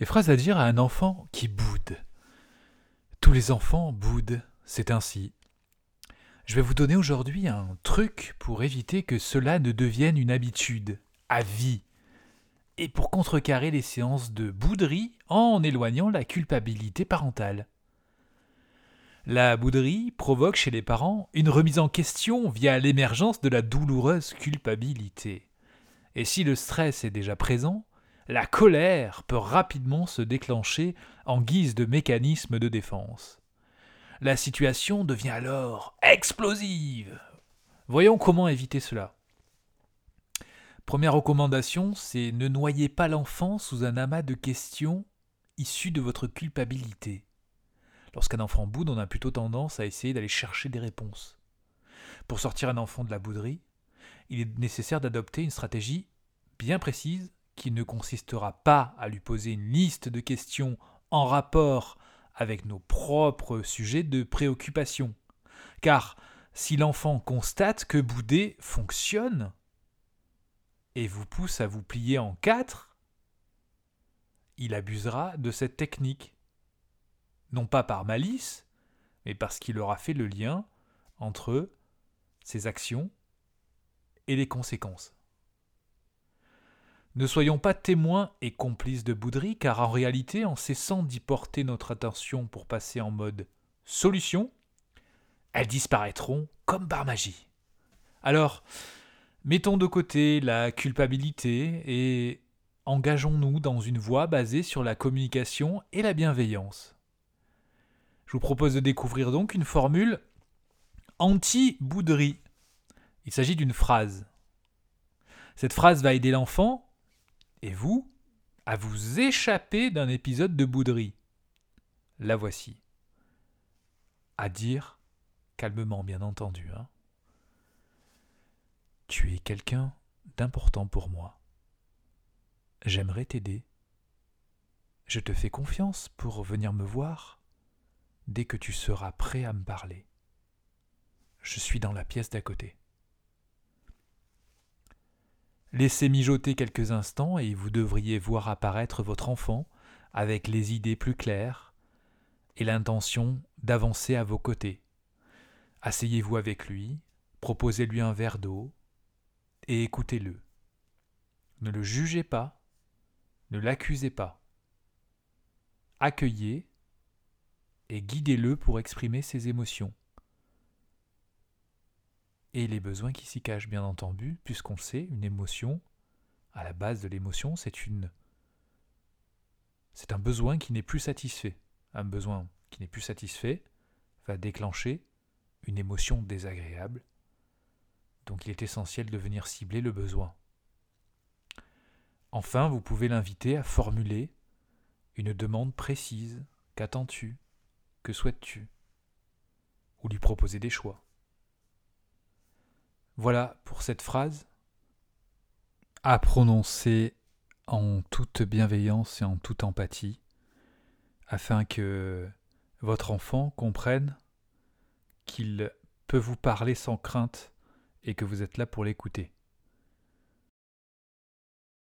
Les phrases à dire à un enfant qui boude. Tous les enfants boudent, c'est ainsi. Je vais vous donner aujourd'hui un truc pour éviter que cela ne devienne une habitude, à vie, et pour contrecarrer les séances de bouderie en éloignant la culpabilité parentale. La bouderie provoque chez les parents une remise en question via l'émergence de la douloureuse culpabilité. Et si le stress est déjà présent, la colère peut rapidement se déclencher en guise de mécanisme de défense. La situation devient alors explosive. Voyons comment éviter cela. Première recommandation, c'est ne noyez pas l'enfant sous un amas de questions issues de votre culpabilité. Lorsqu'un enfant boude, on a plutôt tendance à essayer d'aller chercher des réponses. Pour sortir un enfant de la bouderie, il est nécessaire d'adopter une stratégie bien précise qui ne consistera pas à lui poser une liste de questions en rapport avec nos propres sujets de préoccupation. Car si l'enfant constate que bouder fonctionne et vous pousse à vous plier en quatre, il abusera de cette technique. Non pas par malice, mais parce qu'il aura fait le lien entre ses actions et les conséquences. Ne soyons pas témoins et complices de bouderie, car en réalité, en cessant d'y porter notre attention pour passer en mode solution, elles disparaîtront comme par magie. Alors, mettons de côté la culpabilité et engageons-nous dans une voie basée sur la communication et la bienveillance. Je vous propose de découvrir donc une formule anti-bouderie. Il s'agit d'une phrase. Cette phrase va aider l'enfant et vous, à vous échapper d'un épisode de bouderie. La voici. À dire, calmement bien entendu, hein. Tu es quelqu'un d'important pour moi. J'aimerais t'aider. Je te fais confiance pour venir me voir dès que tu seras prêt à me parler. Je suis dans la pièce d'à côté. Laissez mijoter quelques instants et vous devriez voir apparaître votre enfant avec les idées plus claires et l'intention d'avancer à vos côtés. Asseyez-vous avec lui, proposez-lui un verre d'eau et écoutez-le. Ne le jugez pas, ne l'accusez pas. Accueillez et guidez-le pour exprimer ses émotions et les besoins qui s'y cachent, bien entendu, puisqu'on sait, une émotion, à la base de l'émotion, c'est une. C'est un besoin qui n'est plus satisfait. Un besoin qui n'est plus satisfait va déclencher une émotion désagréable. Donc il est essentiel de venir cibler le besoin. Enfin, vous pouvez l'inviter à formuler une demande précise. Qu'attends-tu? Que souhaites-tu? Ou lui proposer des choix. Voilà pour cette phrase à prononcer en toute bienveillance et en toute empathie, afin que votre enfant comprenne qu'il peut vous parler sans crainte et que vous êtes là pour l'écouter.